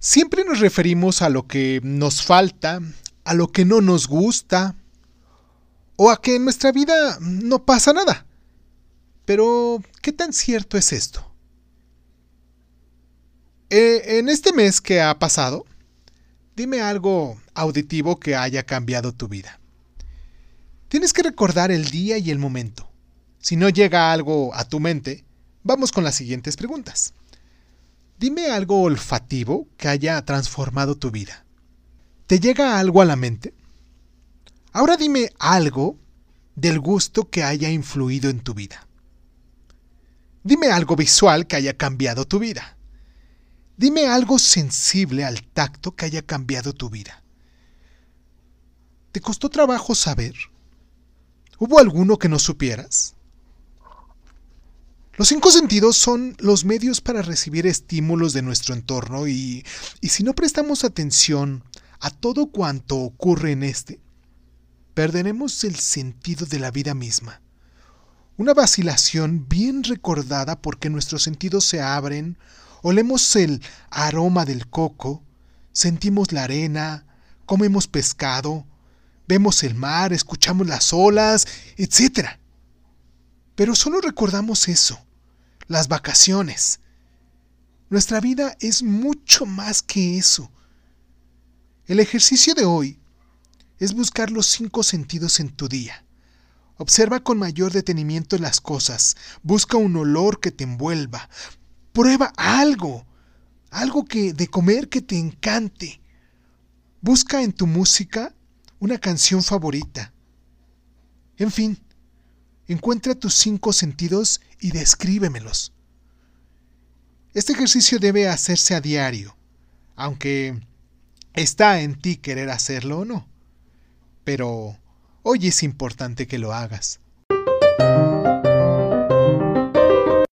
Siempre nos referimos a lo que nos falta, a lo que no nos gusta, o a que en nuestra vida no pasa nada. Pero, ¿qué tan cierto es esto? Eh, en este mes que ha pasado, dime algo auditivo que haya cambiado tu vida. Tienes que recordar el día y el momento. Si no llega algo a tu mente, vamos con las siguientes preguntas. Dime algo olfativo que haya transformado tu vida. ¿Te llega algo a la mente? Ahora dime algo del gusto que haya influido en tu vida. Dime algo visual que haya cambiado tu vida. Dime algo sensible al tacto que haya cambiado tu vida. ¿Te costó trabajo saber? ¿Hubo alguno que no supieras? Los cinco sentidos son los medios para recibir estímulos de nuestro entorno y, y, si no prestamos atención a todo cuanto ocurre en este, perderemos el sentido de la vida misma. Una vacilación bien recordada porque nuestros sentidos se abren olemos el aroma del coco, sentimos la arena, comemos pescado, vemos el mar, escuchamos las olas, etc. Pero solo recordamos eso, las vacaciones. Nuestra vida es mucho más que eso. El ejercicio de hoy es buscar los cinco sentidos en tu día. Observa con mayor detenimiento las cosas, busca un olor que te envuelva, Prueba algo, algo que de comer que te encante. Busca en tu música una canción favorita. En fin, encuentra tus cinco sentidos y descríbemelos. Este ejercicio debe hacerse a diario, aunque está en ti querer hacerlo o no. Pero hoy es importante que lo hagas.